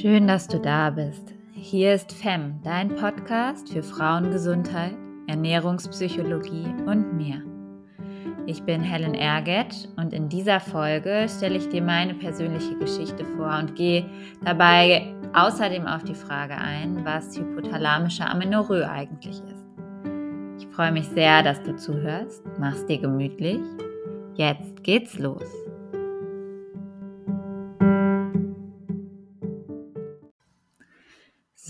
Schön, dass du da bist. Hier ist FEM, dein Podcast für Frauengesundheit, Ernährungspsychologie und mehr. Ich bin Helen Erget und in dieser Folge stelle ich dir meine persönliche Geschichte vor und gehe dabei außerdem auf die Frage ein, was hypothalamische Amenorrhoe eigentlich ist. Ich freue mich sehr, dass du zuhörst. Mach's dir gemütlich. Jetzt geht's los.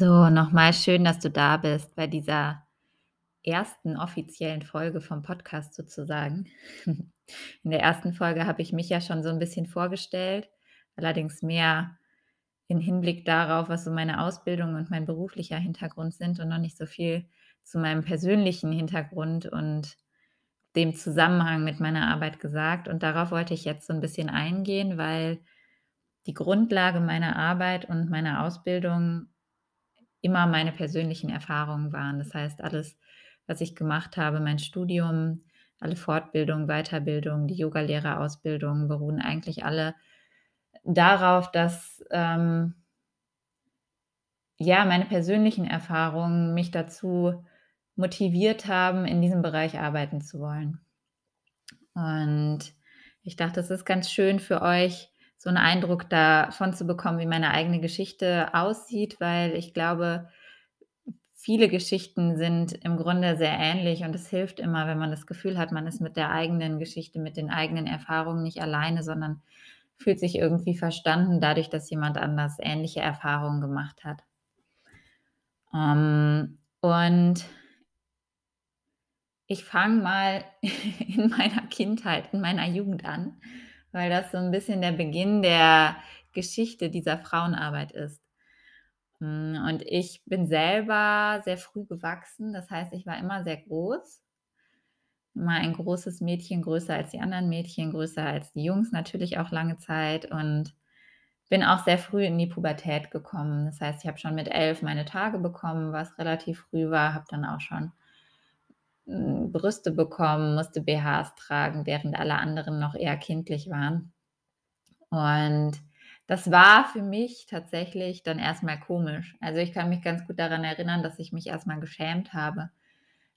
So, nochmal schön, dass du da bist bei dieser ersten offiziellen Folge vom Podcast sozusagen. In der ersten Folge habe ich mich ja schon so ein bisschen vorgestellt, allerdings mehr in Hinblick darauf, was so meine Ausbildung und mein beruflicher Hintergrund sind und noch nicht so viel zu meinem persönlichen Hintergrund und dem Zusammenhang mit meiner Arbeit gesagt. Und darauf wollte ich jetzt so ein bisschen eingehen, weil die Grundlage meiner Arbeit und meiner Ausbildung immer meine persönlichen Erfahrungen waren. Das heißt, alles, was ich gemacht habe, mein Studium, alle Fortbildungen, Weiterbildungen, die Yogalehrerausbildung beruhen eigentlich alle darauf, dass ähm, ja meine persönlichen Erfahrungen mich dazu motiviert haben, in diesem Bereich arbeiten zu wollen. Und ich dachte, es ist ganz schön für euch, so einen Eindruck davon zu bekommen, wie meine eigene Geschichte aussieht, weil ich glaube, viele Geschichten sind im Grunde sehr ähnlich und es hilft immer, wenn man das Gefühl hat, man ist mit der eigenen Geschichte, mit den eigenen Erfahrungen nicht alleine, sondern fühlt sich irgendwie verstanden dadurch, dass jemand anders ähnliche Erfahrungen gemacht hat. Um, ähm, und ich fange mal in meiner Kindheit, in meiner Jugend an weil das so ein bisschen der Beginn der Geschichte dieser Frauenarbeit ist. Hm, und ich bin selber sehr früh gewachsen, das heißt, ich war immer sehr groß. Immer ein großes Mädchen, größer als die anderen Mädchen, größer als die Jungs natürlich auch lange Zeit und bin auch sehr früh in die Pubertät gekommen. Das heißt, ich habe schon mit elf meine Tage bekommen, was relativ früh war, habe dann auch schon Brüste bekommen, musste BHs tragen, während alle anderen noch eher kindlich waren. Und das war für mich tatsächlich dann erstmal komisch. Also ich kann mich ganz gut daran erinnern, dass ich mich erstmal geschämt habe,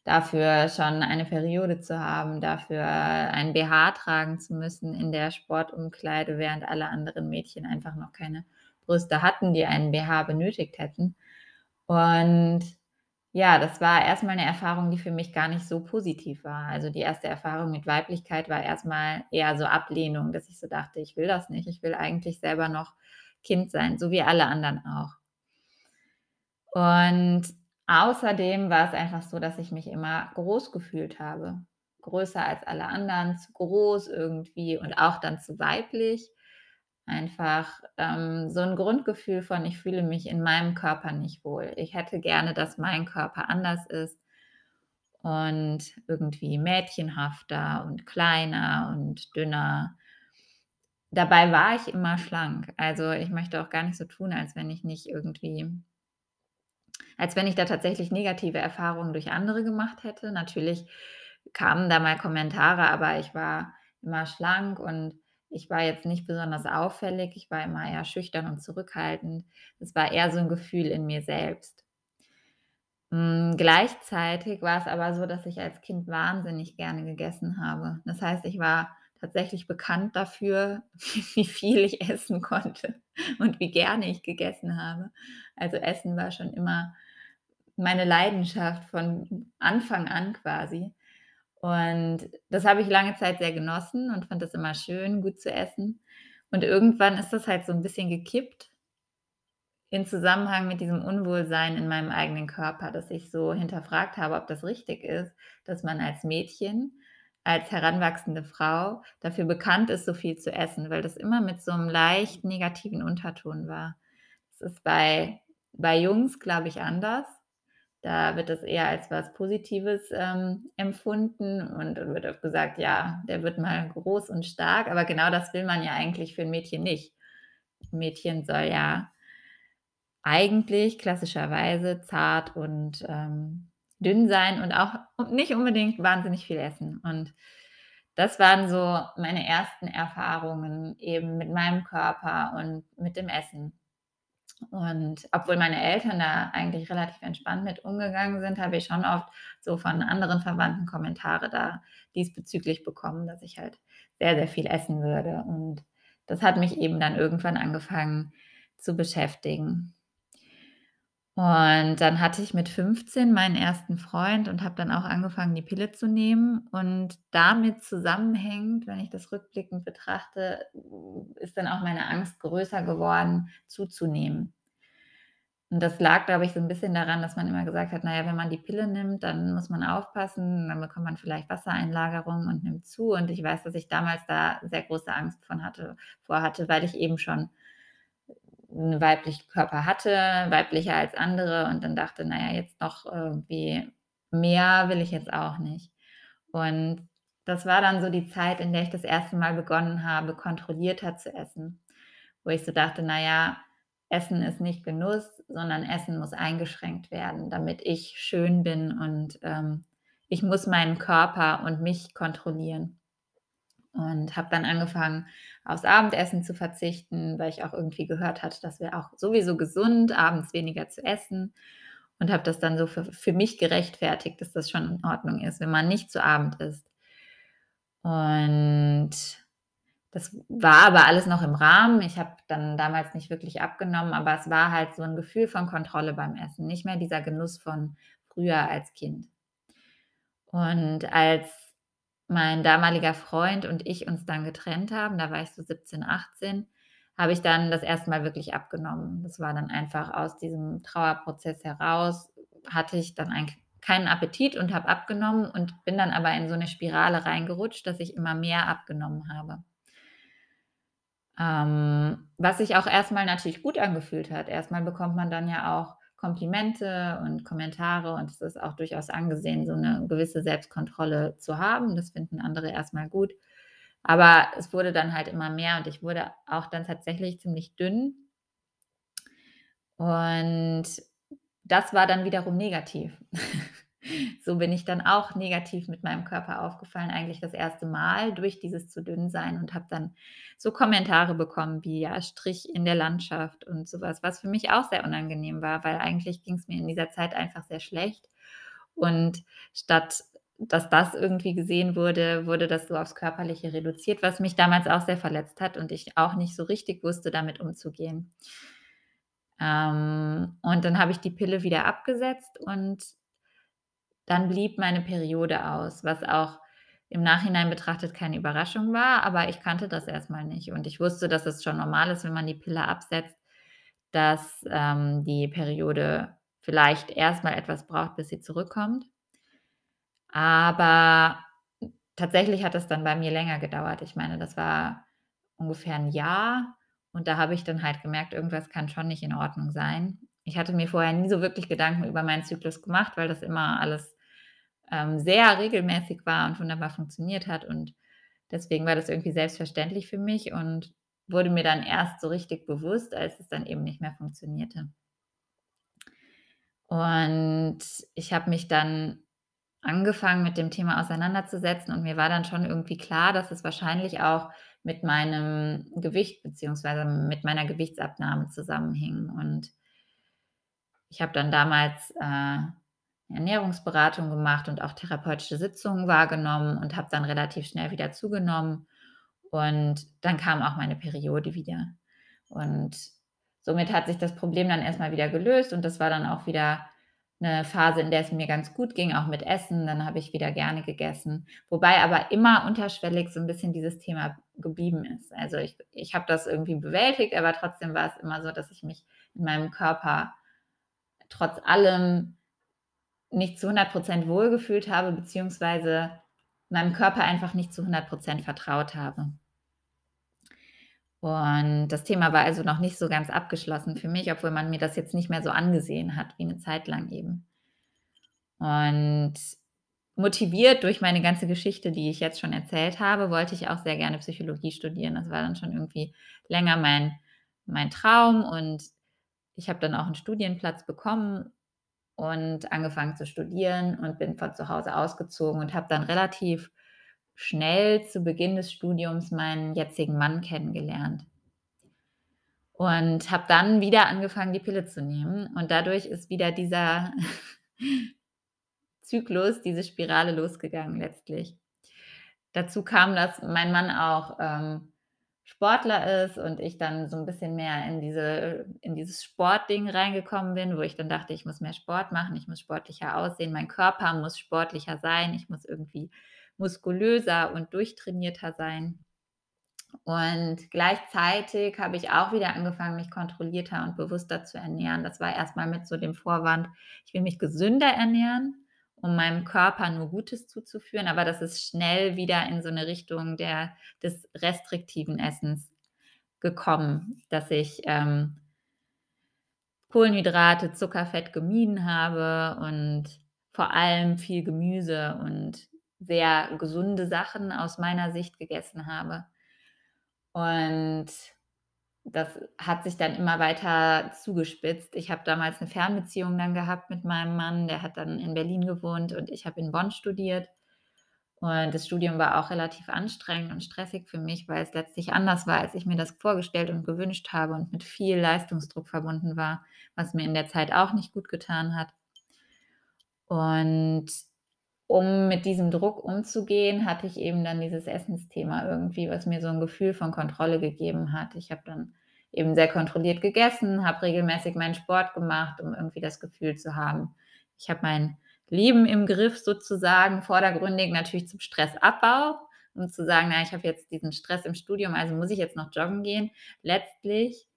dafür schon eine Periode zu haben, dafür ein BH tragen zu müssen in der Sportumkleide, während alle anderen Mädchen einfach noch keine Brüste hatten, die einen BH benötigt hätten. Und ja, das war erstmal eine Erfahrung, die für mich gar nicht so positiv war. Also, die erste Erfahrung mit Weiblichkeit war erstmal eher so Ablehnung, dass ich so dachte: „Ich will das nicht. Ich will eigentlich selber noch Kind sein, so wie alle anderen auch.“ Und außerdem war es einfach so, dass ich mich immer groß gefühlt habe. Größer als alle anderen, zu groß irgendwie und auch dann zu weiblich. Einfach, ähm, so ein Grundgefühl von: „Ich fühle mich in meinem Körper nicht wohl. Ich hätte gerne, dass mein Körper anders ist und irgendwie mädchenhafter und kleiner und dünner.“ Dabei war ich immer schlank. Also, ich möchte auch gar nicht so tun, als wenn ich nicht irgendwie als wenn ich da tatsächlich negative Erfahrungen durch andere gemacht hätte. Natürlich kamen da mal Kommentare, aber ich war immer schlank und ich war jetzt nicht besonders auffällig, ich war immer eher schüchtern und zurückhaltend. Es war eher so 'n Gefühl in mir selbst. Hm, gleichzeitig war es aber so, dass ich als Kind wahnsinnig gerne gegessen habe. Das heißt, ich war tatsächlich bekannt dafür, wie viel ich essen konnte und wie gerne ich gegessen habe. Also, Essen war schon immer meine Leidenschaft von Anfang an quasi. Und das habe ich lange Zeit sehr genossen und fand das immer schön, gut zu essen. Und irgendwann ist das halt so 'n bisschen gekippt in Zusammenhang mit diesem Unwohlsein in meinem eigenen Körper, dass ich so hinterfragt habe, ob das richtig ist, dass man als Mädchen, als heranwachsende Frau dafür bekannt ist, so viel zu essen, weil das immer mit so 'nem leicht negativen Unterton war. Das ist bei bei Jungs, glaube ich, anders. Da wird das eher als was Positives, ähm, empfunden und dann wird oft gesagt: „Ja, der wird mal groß und stark“, aber genau das will man ja eigentlich für 'n Mädchen nicht. 'N Mädchen soll ja eigentlich klassischerweise zart und, ähm, dünn sein und auch und nicht unbedingt wahnsinnig viel essen. Und das waren so meine ersten Erfahrungen eben mit meinem Körper und mit dem Essen. Und obwohl meine Eltern da eigentlich relativ entspannt mit umgegangen sind, habe ich schon oft so von anderen Verwandten Kommentare da diesbezüglich bekommen, dass ich halt sehr, sehr viel essen würde. Und das hat mich eben dann irgendwann angefangen zu beschäftigen. Und dann hatte ich mit 15 meinen ersten Freund und habe dann auch angefangen, die Pille zu nehmen. Und damit zusammenhängend, wenn ich das rückblickend betrachte, ist dann auch meine Angst größer geworden, zuzunehmen. Und das lag, glaube ich, so 'n bisschen daran, dass man immer gesagt hat: „Na ja, wenn man die Pille nimmt, dann muss man aufpassen, dann bekommt man vielleicht Wassereinlagerung und nimmt zu.“ Und ich weiß, dass ich damals da sehr große Angst von hatte vor hatte, weil ich eben schon 'n weiblichen Körper hatte, weiblicher als andere und dann dachte: „Na ja, jetzt noch irgendwie mehr will ich jetzt auch nicht.“ Und das war dann so die Zeit, in der ich das erste Mal begonnen habe, kontrollierter zu essen, wo ich so dachte: „Na ja, Essen ist nicht Genuss, sondern Essen muss eingeschränkt werden, damit ich schön bin und, ähm, ich muss meinen Körper und mich kontrollieren.“ Und habe dann angefangen, aufs Abendessen zu verzichten, weil ich auch irgendwie gehört hatte, das wäre auch sowieso gesund, abends weniger zu essen und habe das dann so für für mich gerechtfertigt, dass das schon in Ordnung ist, wenn man nicht zu Abend isst. Und das war aber alles noch im Rahmen. Ich habe dann damals nicht wirklich abgenommen, aber es war halt so 'n Gefühl von Kontrolle beim Essen, nicht mehr dieser Genuss von früher als Kind. Und als mein damaliger Freund und ich uns dann getrennt haben, da war ich so 17, 18, habe ich dann das erste Mal wirklich abgenommen. Das war dann einfach aus diesem Trauerprozess heraus hatte ich dann eigentlich keinen Appetit und habe abgenommen und bin dann aber in so 'ne Spirale reingerutscht, dass ich immer mehr abgenommen habe. Ähm, was sich auch erst mal natürlich gut angefühlt hat. Erst mal bekommt man dann ja auch Komplimente und Kommentare und es ist auch durchaus angesehen, so 'ne gewisse Selbstkontrolle zu haben. Das finden andere erst mal gut. Aber es wurde dann halt immer mehr und ich wurde auch dann tatsächlich ziemlich dünn. Und das war dann wiederum negativ. So bin ich dann auch negativ mit meinem Körper aufgefallen, eigentlich das erste Mal durch dieses zu dünn sein und habe dann so Kommentare bekommen wie, ja, Strich in der Landschaft und so was, für mich auch sehr unangenehm war, weil eigentlich ging's mir in dieser Zeit einfach sehr schlecht. Und statt dass das irgendwie gesehen wurde, wurde das so aufs Körperliche reduziert, was mich damals auch sehr verletzt hat und ich auch nicht so richtig wusste, damit umzugehen. Ähm, und dann habe ich die Pille wieder abgesetzt und dann blieb meine Periode aus, was auch im Nachhinein betrachtet keine Überraschung war, aber ich kannte das erst mal nicht. Und ich wusste, dass es schon normal ist, wenn man die Pille absetzt, dass, ähm, die Periode vielleicht erst mal etwas braucht, bis sie zurückkommt. Aber tatsächlich hat das dann bei mir länger gedauert. Ich meine, das war ungefähr 'n Jahr und da habe ich dann halt gemerkt, irgendwas kann schon nicht in Ordnung sein. Ich hatte mir vorher nie so wirklich Gedanken über meinen Zyklus gemacht, weil das immer alles, ähm, sehr regelmäßig war und wunderbar funktioniert hat und deswegen war das irgendwie selbstverständlich für mich und wurde mir dann erst so richtig bewusst, als es dann eben nicht mehr funktionierte. Und ich habe mich dann angefangen, mit dem Thema auseinanderzusetzen und mir war dann schon irgendwie klar, dass es wahrscheinlich auch mit meinem Gewicht beziehungsweise mit meiner Gewichtsabnahme zusammenhing. Und ich habe dann damals, äh, Ernährungsberatung gemacht und auch therapeutische Sitzungen wahrgenommen und habe dann relativ schnell wieder zugenommen. Und dann kam auch meine Periode wieder. Und somit hat sich das Problem dann erst mal wieder gelöst und das war dann auch wieder 'ne Phase, in der es mir ganz gut ging, auch mit Essen. Dann habe ich wieder gerne gegessen, wobei aber immer unterschwellig so 'n bisschen dieses Thema geblieben ist. Also, ich ich habe das irgendwie bewältigt, aber trotzdem war es immer so, dass ich mich in meinem Körper trotz allem nicht zu 100 % wohlgefühlt habe, beziehungsweise meinem Körper einfach nicht zu 100 % vertraut habe. Und das Thema war also noch nicht so ganz abgeschlossen für mich, obwohl man mir das jetzt nicht mehr so angesehen hat wie 'ne Zeit lang eben. Und motiviert durch meine ganze Geschichte, die ich jetzt schon erzählt habe, wollte ich auch sehr gerne Psychologie studieren. Das war dann schon irgendwie länger mein mein Traum und ich habe dann auch 'n Studienplatz bekommen und angefangen zu studieren und bin von zu Hause ausgezogen und habe dann relativ schnell zu Beginn des Studiums meinen jetzigen Mann kennengelernt. Und habe dann wieder angefangen, die Pille zu nehmen und dadurch ist wieder dieser Zyklus, diese Spirale losgegangen letztlich. Dazu kam, dass mein Mann auch, ähm, Sportler ist und ich dann so 'n bisschen mehr in diese in dieses Sportding reingekommen bin, wo ich dann dachte: „Ich muss mehr Sport machen, ich muss sportlicher aussehen, mein Körper muss sportlicher sein, ich muss irgendwie muskulöser und durchtrainierter sein.“ Und gleichzeitig habe ich auch wieder angefangen, mich kontrollierter und bewusster zu ernähren. Das war erst mal mit so dem Vorwand: „Ich will mich gesünder ernähren, um meinem Körper nur Gutes zuzuführen“, aber das ist schnell wieder in so 'ne Richtung der des restriktiven Essens gekommen, dass ich, ähm Kohlenhydrate, Zucker, Fett gemieden habe und vor allem viel Gemüse und sehr gesunde Sachen aus meiner Sicht gegessen habe. Und das hat sich dann immer weiter zugespitzt. Ich habe damals 'ne Fernbeziehung dann gehabt mit meinem Mann, der hat dann in Berlin gewohnt und ich habe in Bonn studiert. Und das Studium war auch relativ anstrengend und stressig für mich, weil es letztlich anders war, als ich mir das vorgestellt und gewünscht habe und mit viel Leistungsdruck verbunden war, was mir in der Zeit auch nicht gutgetan hat. Und um mit diesem Druck umzugehen, hatte ich eben dann dieses Essensthema irgendwie, was mir so 'n Gefühl von Kontrolle gegeben hat. Ich habe dann eben sehr kontrolliert gegessen, habe regelmäßig meinen Sport gemacht, um irgendwie das Gefühl zu haben, ich habe mein Leben im Griff sozusagen, vordergründig natürlich zum Stressabbau, um zu sagen: „Na, ich habe jetzt diesen Stress im Studium, also muss ich jetzt noch joggen gehen.“ Letztlich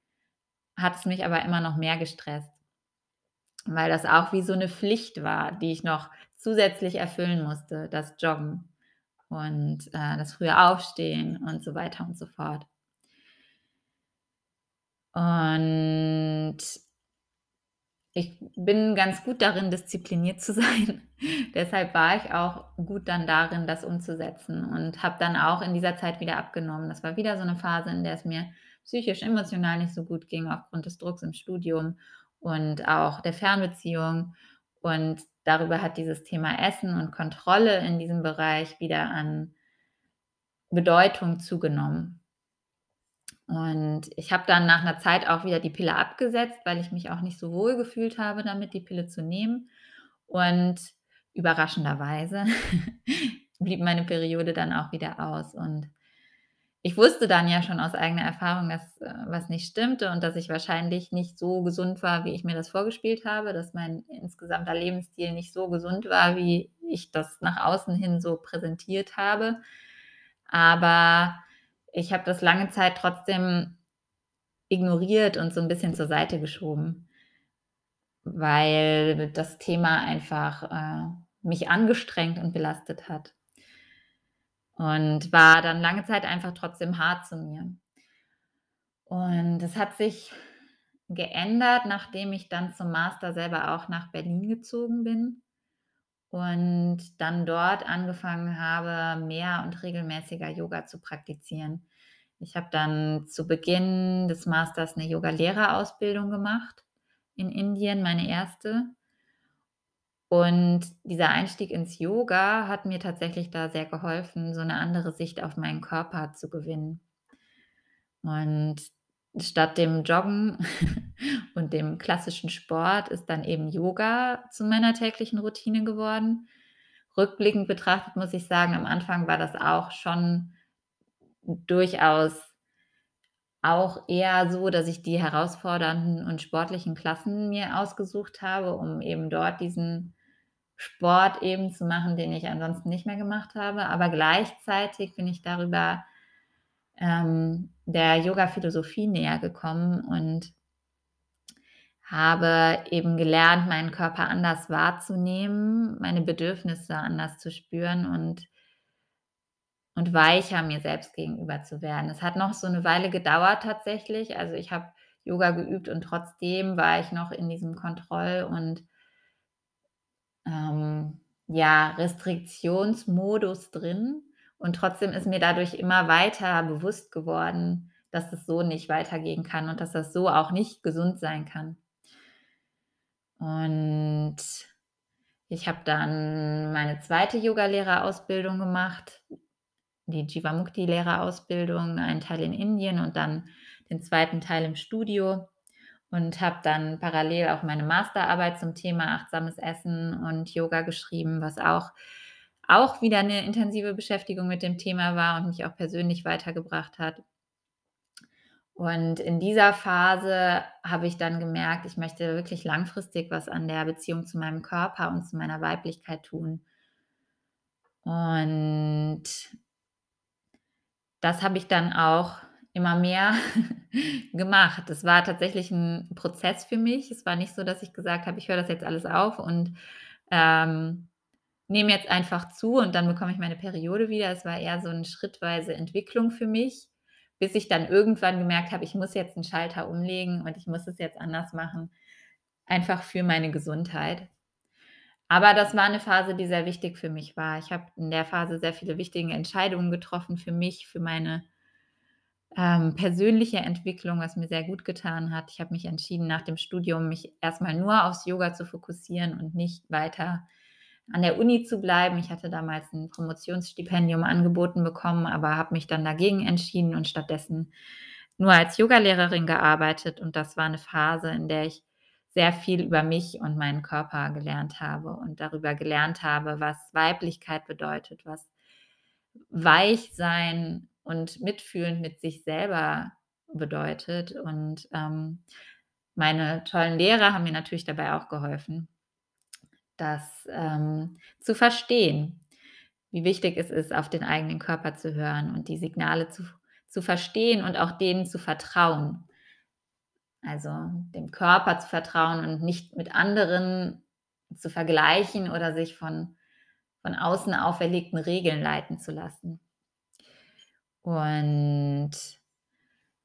hat es mich aber immer noch mehr gestresst weil das auch wie so 'ne Pflicht war, die ich noch zusätzlich erfüllen musste, das Joggen und, äh, das frühe Aufstehen und so weiter und so fort. Und ich bin ganz gut darin, diszipliniert zu sein. Deshalb war ich auch gut dann darin, das umzusetzen und habe dann auch in dieser Zeit wieder abgenommen. Das war wieder so 'ne Phase, in der es mir psychisch, emotional nicht so gut ging aufgrund des Drucks im Studium und auch der Fernbeziehung. Und darüber hat dieses Thema Essen und Kontrolle in diesem Bereich wieder an Bedeutung zugenommen. Und ich habe dann nach 'ner Zeit auch wieder die Pille abgesetzt, weil ich mich auch nicht so wohl gefühlt habe damit, die Pille zu nehmen. Und überraschenderweise blieb meine Periode dann auch wieder aus. Und ich wusste dann ja schon aus eigener Erfahrung, dass, äh, was nicht stimmte und dass ich wahrscheinlich nicht so gesund war, wie ich mir das vorgespielt habe, dass mein insgesamter Lebensstil nicht so gesund war, wie ich das nach außen hin so präsentiert habe. Aber ich habe das lange Zeit trotzdem ignoriert und so 'n bisschen zur Seite geschoben weil das Thema einfach, äh, mich angestrengt und belastet hat. Und war dann lange Zeit einfach trotzdem hart zu mir. Und das hat sich geändert, nachdem ich dann zum Master selber auch nach Berlin gezogen bin und dann dort angefangen habe, mehr und regelmäßiger Yoga zu praktizieren. Ich habe dann zu Beginn des Masters 'ne Yogalehrerausbildung gemacht in Indien, meine 1. Und dieser Einstieg ins Yoga hat mir tatsächlich da sehr geholfen, so 'ne andere Sicht auf meinen Körper zu gewinnen. Und statt dem Joggen und dem klassischen Sport ist dann eben Yoga zu meiner täglichen Routine geworden. Rückblickend betrachtet muss ich sagen, am Anfang war das auch schon durchaus auch eher so, dass ich die herausfordernden und sportlichen Klassen mir ausgesucht habe, um eben dort diesen Sport eben zu machen, den ich ansonsten nicht mehr gemacht habe. Aber gleichzeitig bin ich darüber, ähm, der Yogaphilosophie nähergekommen und habe eben gelernt, meinen Körper anders wahrzunehmen, meine Bedürfnisse anders zu spüren und und weicher mir selbst gegenüber zu werden. Es hat noch so 'ne Weile gedauert tatsächlich. Also, ich habe Yoga geübt und trotzdem war ich noch in diesem Kontroll und ähm, ja, Restriktionsmodus drin. Und trotzdem ist mir dadurch immer weiter bewusst geworden, dass es so nicht weitergehen kann und dass das so auch nicht gesund sein kann. Und ich habe dann meine 2. Yogalehrerausbildung gemacht, die Jivamukti-Lehrerausbildung, einen Teil in Indien und dann den zweiten Teil im Studio und habe dann parallel auch meine Masterarbeit zum Thema achtsames Essen und Yoga geschrieben, was auch auch wieder 'ne intensive Beschäftigung mit dem Thema war und mich auch persönlich weitergebracht hat. Und in dieser Phase habe ich dann gemerkt, ich möchte wirklich langfristig was an der Beziehung zu meinem Körper und zu meiner Weiblichkeit tun. Und das habe ich dann auch immer mehr gemacht. Das war tatsächlich 'n Prozess für mich. Es war nicht so, dass ich gesagt habe: „Ich höre das jetzt alles auf und, ähm, nehme jetzt einfach zu und dann bekomme ich meine Periode wieder.“ Es war eher so 'n schrittweise Entwicklung für mich, bis ich dann irgendwann gemerkt habe: „Ich muss jetzt 'n Schalter umlegen und ich muss es jetzt anders machen, einfach für meine Gesundheit.“ Aber das war 'ne Phase, die sehr wichtig für mich war. Ich habe in der Phase sehr viele wichtige Entscheidungen getroffen für mich, für meine ähm, persönliche Entwicklung, was mir sehr gut getan hat. Ich habe mich entschieden, nach dem Studium mich erst mal nur aufs Yoga zu fokussieren und nicht weiter an der Uni zu bleiben. Ich hatte damals 'n Promotionsstipendium angeboten bekommen, aber habe mich dann dagegen entschieden und stattdessen nur als Yogalehrerin gearbeitet. Und das war 'ne Phase, in der ich sehr viel über mich und meinen Körper gelernt habe und darüber gelernt habe, was Weiblichkeit bedeutet, was Weichsein und mitfühlend mit sich selber bedeutet. Und, ähm, meine tollen Lehrer haben mir natürlich dabei auch geholfen, das, ähm, zu verstehen, wie wichtig es ist, auf den eigenen Körper zu hören und die Signale zu zu verstehen und auch denen zu vertrauen. Also, dem Körper zu vertrauen und nicht mit anderen zu vergleichen oder sich von von außen auferlegten Regeln leiten zu lassen. Und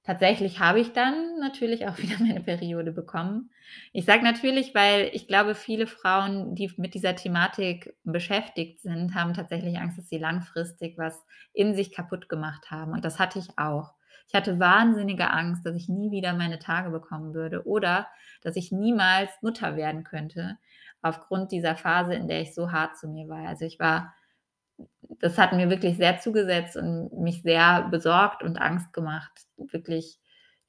tatsächlich habe ich dann natürlich auch wieder meine Periode bekommen. Ich sage natürlich, weil ich glaube, viele Frauen, die mit dieser Thematik beschäftigt sind, haben tatsächlich Angst, dass sie langfristig was in sich kaputtgemacht haben. Und das hatte ich auch. Ich hatte wahnsinnige Angst, dass ich nie wieder meine Tage bekommen würde oder dass ich niemals Mutter werden könnte aufgrund dieser Phase, in der ich so hart zu mir war. Also, ich war das hat mir wirklich sehr zugesetzt und mich sehr besorgt und Angst gemacht. Wirklich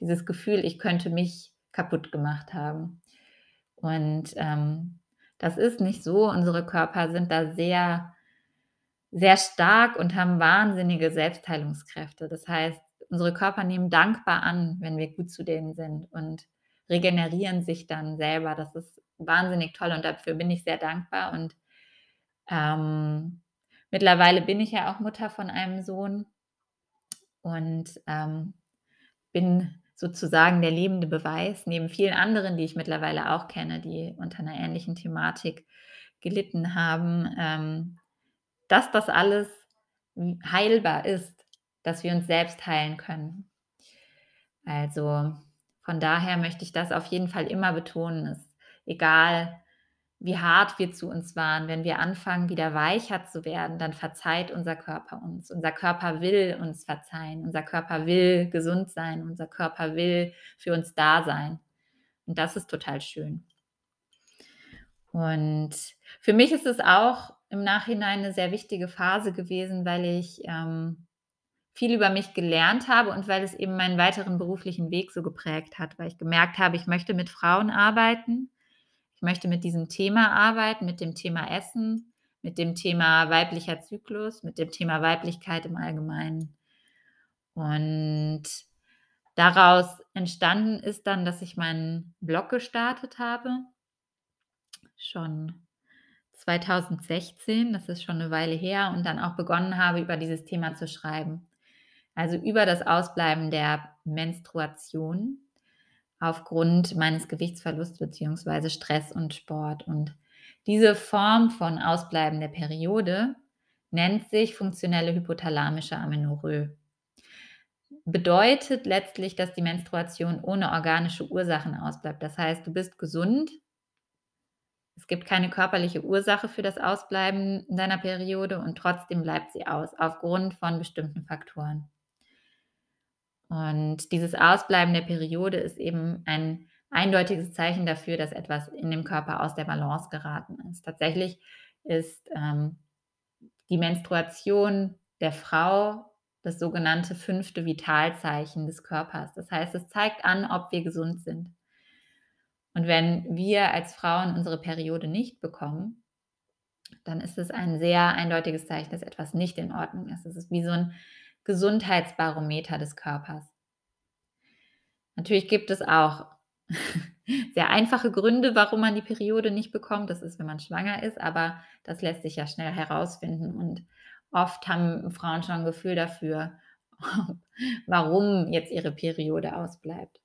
dieses Gefühl, ich könnte mich kaputtgemacht haben. Und, ähm, das ist nicht so. Unsere Körper sind da sehr sehr stark und haben wahnsinnige Selbstheilungskräfte. Das heißt, unsere Körper nehmen dankbar an, wenn wir gut zu denen sind und regenerieren sich dann selber. Das ist wahnsinnig toll und dafür bin ich sehr dankbar. Und, ähm, mittlerweile bin ich ja auch Mutter von einem Sohn und, ähm, bin sozusagen der lebende Beweis neben vielen anderen, die ich mittlerweile auch kenne, die unter 'ner ähnlichen Thematik gelitten haben, ähm, dass das alles, heilbar ist, dass wir uns selbst heilen können. Also, von daher möchte ich das auf jeden Fall immer betonen, ist egal, wie hart wir zu uns waren, wenn wir anfangen, wieder weicher zu werden, dann verzeiht unser Körper uns. Unser Körper will uns verzeihen. Unser Körper will gesund sein. Unser Körper will für uns da sein. Und das ist total schön. Und für mich ist es auch im Nachhinein 'ne sehr wichtige Phase gewesen, weil ich, ähm, viel über mich gelernt habe und weil es eben meinen weiteren beruflichen Weg so geprägt hat, weil ich gemerkt habe, ich möchte mit Frauen arbeiten. Möchte mit diesem Thema arbeiten, mit dem Thema Essen, mit dem Thema weiblicher Zyklus, mit dem Thema Weiblichkeit im Allgemeinen. Und daraus entstanden ist dann, dass ich meinen Blog gestartet habe. Schon 2016, das ist schon 'ne Weile her und dann auch begonnen habe, über dieses Thema zu schreiben. Also, über das Ausbleiben der Menstruation aufgrund meines Gewichtsverlusts beziehungsweise Stress und Sport. Und diese Form von Ausbleiben der Periode nennt sich funktionelle hypothalamische Amenorrhoe. Bedeutet letztlich, dass die Menstruation ohne organische Ursachen ausbleibt. Das heißt, du bist gesund es gibt keine körperliche Ursache für das Ausbleiben deiner Periode und trotzdem bleibt sie aus, aufgrund von bestimmten Faktoren. Und dieses Ausbleiben der Periode ist eben ein eindeutiges Zeichen dafür, dass etwas in dem Körper aus der Balance geraten ist. Tatsächlich ist, ähm, die Menstruation der Frau das sogenannte fünfte Vitalzeichen des Körpers. Das heißt, es zeigt an, ob wir gesund sind. Und wenn wir als Frauen unsere Periode nicht bekommen, dann ist es ein sehr eindeutiges Zeichen, dass etwas nicht in Ordnung ist. Es ist wie so ein Gesundheitsbarometer des Körpers. Natürlich gibt es auch sehr einfache Gründe, warum man die Periode nicht bekommt. Das ist, wenn man schwanger ist, aber das lässt sich ja schnell herausfinden. Und oft haben Frauen schon ein Gefühl dafür, warum jetzt ihre Periode ausbleibt.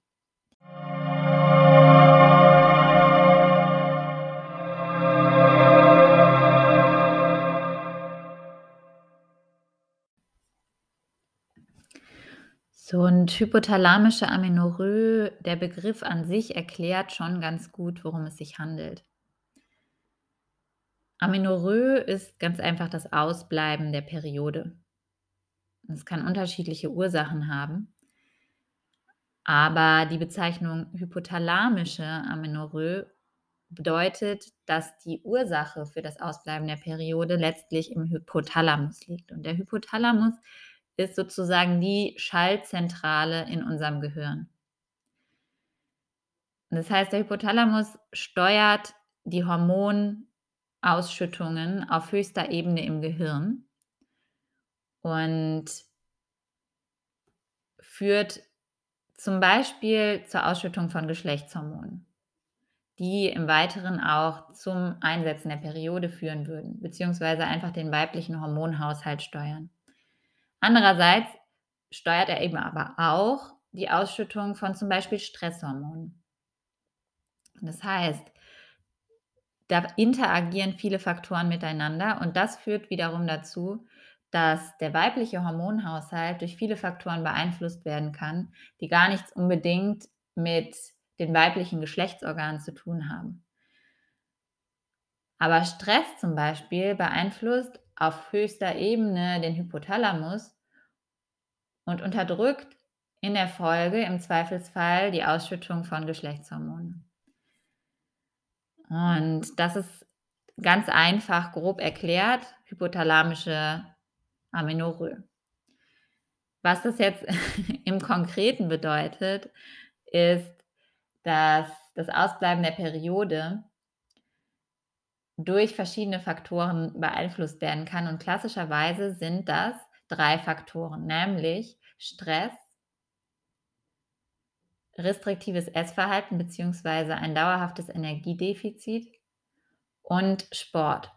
So und hypothalamische Amenorrhoe, der Begriff an sich erklärt schon ganz gut, worum es sich handelt. Amenorrhoe ist ganz einfach das Ausbleiben der Periode. Es kann unterschiedliche Ursachen haben, aber die Bezeichnung hypothalamische Amenorrhoe bedeutet, dass die Ursache für das Ausbleiben der Periode letztlich im Hypothalamus liegt. Und der Hypothalamus ist sozusagen die Schaltzentrale in unserem Gehirn. Das heißt, der Hypothalamus steuert die Hormonausschüttungen auf höchster Ebene im Gehirn und führt zum Beispiel zur Ausschüttung von Geschlechtshormonen, die im Weiteren auch zum Einsetzen der Periode führen würden, beziehungsweise einfach den weiblichen Hormonhaushalt steuern. Andererseits steuert er eben aber auch die Ausschüttung von zum Beispiel Stresshormonen. Das heißt, da interagieren viele Faktoren miteinander und das führt wiederum dazu, dass der weibliche Hormonhaushalt durch viele Faktoren beeinflusst werden kann, die gar nichts unbedingt mit den weiblichen Geschlechtsorganen zu tun haben. Aber Stress zum Beispiel beeinflusst auf höchster Ebene den Hypothalamus und unterdrückt in der Folge im Zweifelsfall die Ausschüttung von Geschlechtshormonen. Und das ist ganz einfach, grob erklärt, hypothalamische Amenorrhoe. Was das jetzt im Konkreten bedeutet, ist, dass das Ausbleiben der Periode durch verschiedene Faktoren beeinflusst werden kann. Und klassischerweise sind das drei Faktoren, nämlich Stress, restriktives Essverhalten bzw. ein dauerhaftes Energiedefizit und Sport.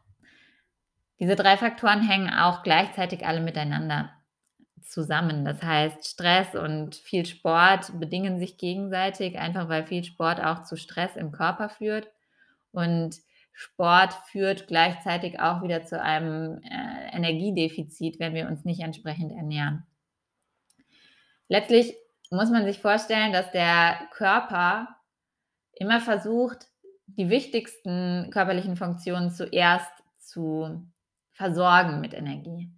Diese drei Faktoren hängen auch gleichzeitig alle miteinander zusammen. Das heißt, Stress und viel Sport bedingen sich gegenseitig, einfach weil viel Sport auch zu Stress im Körper führt. Und Sport führt gleichzeitig auch wieder zu einem äh, Energiedefizit, wenn wir uns nicht entsprechend ernähren. Letztlich muss man sich vorstellen, dass der Körper immer versucht, die wichtigsten körperlichen Funktionen zuerst zu versorgen mit Energie.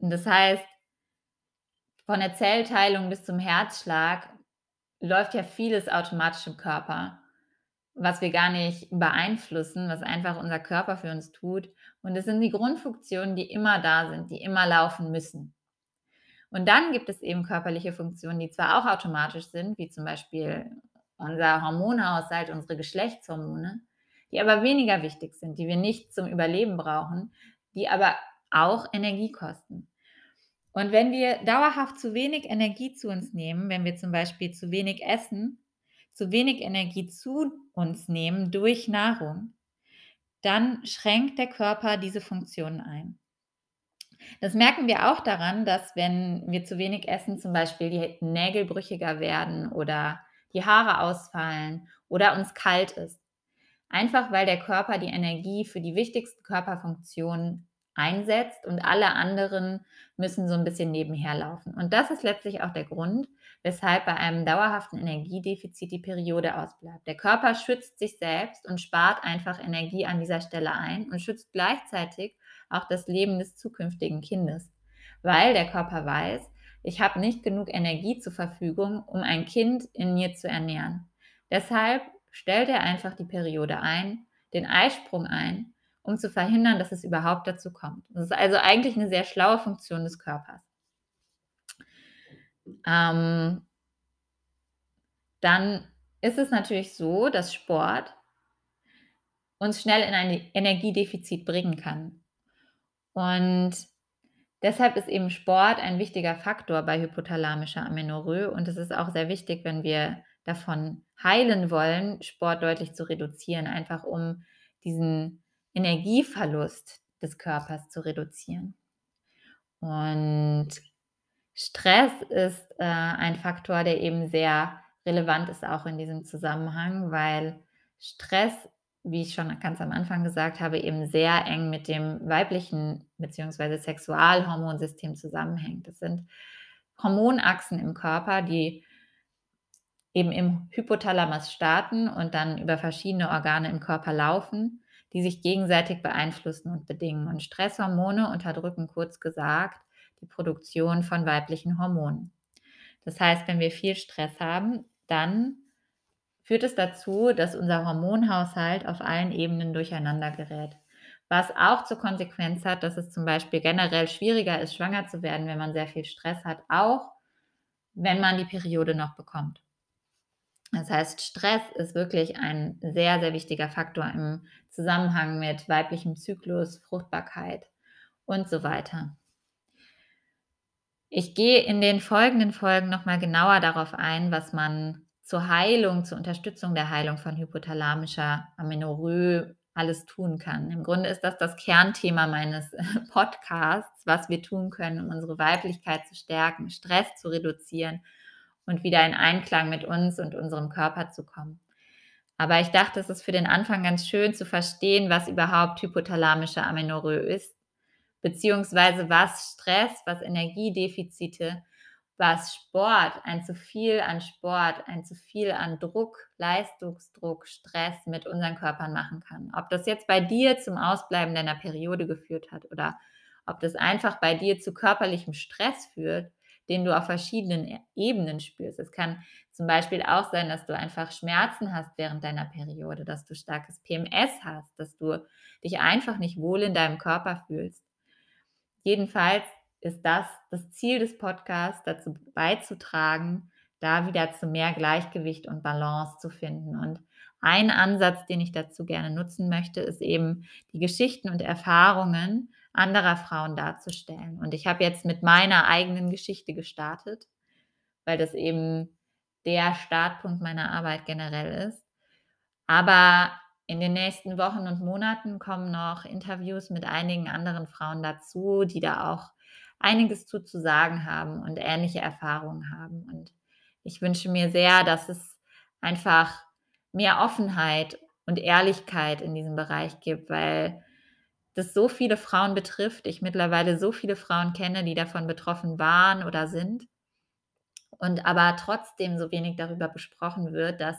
Und das heißt, von der Zellteilung bis zum Herzschlag läuft ja vieles automatisch im Körper was wir gar nicht beeinflussen, was einfach unser Körper für uns tut. Und es sind die Grundfunktionen, die immer da sind, die immer laufen müssen. Und dann gibt es eben körperliche Funktionen, die zwar auch automatisch sind, wie zum Beispiel unser Hormonhaushalt, unsere Geschlechtshormone, die aber weniger wichtig sind, die wir nicht zum Überleben brauchen, die aber auch Energie kosten. Und wenn wir dauerhaft zu wenig Energie zu uns nehmen, wenn wir zum Beispiel zu wenig essen, zu wenig Energie zu uns nehmen durch Nahrung, dann schränkt der Körper diese Funktionen ein. Das merken wir auch daran, dass wenn wir zu wenig essen, zum Beispiel die Nägel brüchiger werden oder die Haare ausfallen oder uns kalt ist. Einfach weil der Körper die Energie für die wichtigsten Körperfunktionen einsetzt und alle anderen müssen so ein bisschen nebenher laufen. Und das ist letztlich auch der Grund, weshalb bei einem dauerhaften Energiedefizit die Periode ausbleibt. Der Körper schützt sich selbst und spart einfach Energie an dieser Stelle ein und schützt gleichzeitig auch das Leben des zukünftigen Kindes, weil der Körper weiß, ich habe nicht genug Energie zur Verfügung, um ein Kind in mir zu ernähren. Deshalb stellt er einfach die Periode ein, den Eisprung ein, um zu verhindern, dass es überhaupt dazu kommt. Das ist also eigentlich eine sehr schlaue Funktion des Körpers. Ähm, dann ist es natürlich so, dass Sport uns schnell in ein Energiedefizit bringen kann. Und deshalb ist eben Sport ein wichtiger Faktor bei hypothalamischer Amenorrhoe und es ist auch sehr wichtig, wenn wir davon heilen wollen, Sport deutlich zu reduzieren, einfach um diesen Energieverlust des Körpers zu reduzieren. Und Stress ist äh, ein Faktor, der eben sehr relevant ist auch in diesem Zusammenhang, weil Stress, wie ich schon ganz am Anfang gesagt habe, eben sehr eng mit dem weiblichen bzw. Sexualhormonsystem zusammenhängt. Das sind Hormonachsen im Körper, die eben im Hypothalamus starten und dann über verschiedene Organe im Körper laufen, die sich gegenseitig beeinflussen und bedingen. Und Stresshormone unterdrücken kurz gesagt die Produktion von weiblichen Hormonen. Das heißt, wenn wir viel Stress haben, dann führt es dazu, dass unser Hormonhaushalt auf allen Ebenen durcheinander gerät. Was auch zur Konsequenz hat, dass es zum Beispiel generell schwieriger ist, schwanger zu werden, wenn man sehr viel Stress hat, auch wenn man die Periode noch bekommt. Das heißt, Stress ist wirklich ein sehr, sehr wichtiger Faktor im Zusammenhang mit weiblichem Zyklus, Fruchtbarkeit und so weiter. Ich gehe in den folgenden Folgen nochmal genauer darauf ein, was man zur Heilung, zur Unterstützung der Heilung von hypothalamischer Amenorrhoe alles tun kann. Im Grunde ist das das Kernthema meines Podcasts, was wir tun können, um unsere Weiblichkeit zu stärken, Stress zu reduzieren und wieder in Einklang mit uns und unserem Körper zu kommen. Aber ich dachte, es ist für den Anfang ganz schön zu verstehen, was überhaupt hypothalamische Amenorrhoe ist, beziehungsweise was Stress, was Energiedefizite, was Sport, ein zu viel an Sport, ein zu viel an Druck, Leistungsdruck, Stress mit unseren Körpern machen kann. Ob das jetzt bei dir zum Ausbleiben deiner Periode geführt hat oder ob das einfach bei dir zu körperlichem Stress führt, den du auf verschiedenen e-, Ebenen spürst. Es kann zum Beispiel auch sein, dass du einfach Schmerzen hast während deiner Periode, dass du starkes PMS hast, dass du dich einfach nicht wohl in deinem Körper fühlst. Jedenfalls ist das das Ziel des Podcasts, dazu beizutragen, da wieder zu mehr Gleichgewicht und Balance zu finden. Und ein Ansatz, den ich dazu gerne nutzen möchte, ist eben die Geschichten und Erfahrungen anderer Frauen darzustellen. Und ich habe jetzt mit meiner eigenen Geschichte gestartet, weil das eben der Startpunkt meiner Arbeit generell ist. Aber in den nächsten Wochen und Monaten kommen noch Interviews mit einigen anderen Frauen dazu, die da auch einiges zu, zu sagen haben und ähnliche Erfahrungen haben. Und ich wünsche mir sehr, dass es einfach mehr Offenheit und Ehrlichkeit in diesem Bereich gibt, weil das so viele Frauen betrifft. Ich mittlerweile so viele Frauen kenne, die davon betroffen waren oder sind. Und aber trotzdem so wenig darüber besprochen wird, dass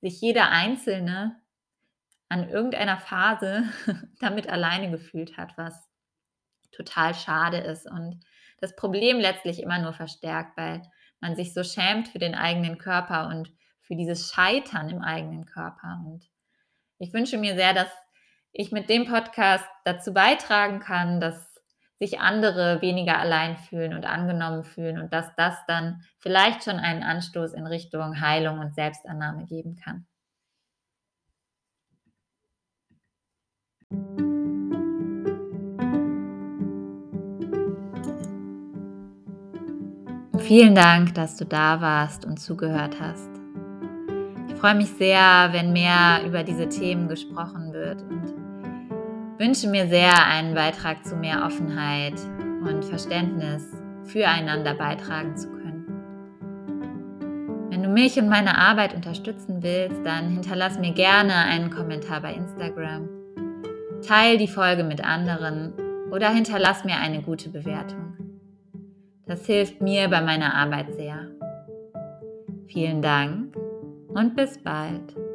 sich jeder Einzelne an irgendeiner Phase damit alleine gefühlt hat, was total schade ist und das Problem letztlich immer nur verstärkt, weil man sich so schämt für den eigenen Körper und für dieses Scheitern im eigenen Körper. Und ich wünsche mir sehr, dass ich mit dem Podcast dazu beitragen kann, dass sich andere weniger allein fühlen und angenommen fühlen und dass das dann vielleicht schon einen Anstoß in Richtung Heilung und Selbstannahme geben kann. Vielen Dank, dass du da warst und zugehört hast. Ich freue mich sehr, wenn mehr über diese Themen gesprochen wird und wünsche mir sehr, einen Beitrag zu mehr Offenheit und Verständnis füreinander beitragen zu können. Wenn du mich und meine Arbeit unterstützen willst, dann hinterlass mir gerne einen Kommentar bei Instagram, teil die Folge mit anderen oder hinterlass mir eine gute Bewertung. Das hilft mir bei meiner Arbeit sehr. Vielen Dank und bis bald.